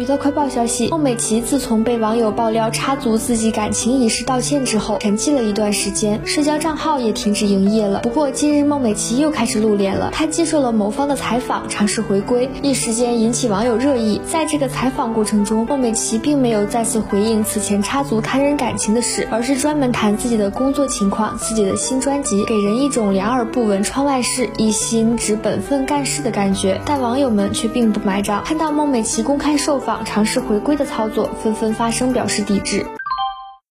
娱乐快报消息：孟美岐自从被网友爆料插足自己感情一事道歉之后，沉寂了一段时间，社交账号也停止营业了。不过近日孟美岐又开始露脸了，她接受了某方的采访，尝试回归，一时间引起网友热议。在这个采访过程中，孟美岐并没有再次回应此前插足他人感情的事，而是专门谈自己的工作情况、自己的新专辑，给人一种两耳不闻窗外事，一心只本分干事的感觉。但网友们却并不买账，看到孟美岐公开受访。尝试回归的操作，纷纷发声表示抵制。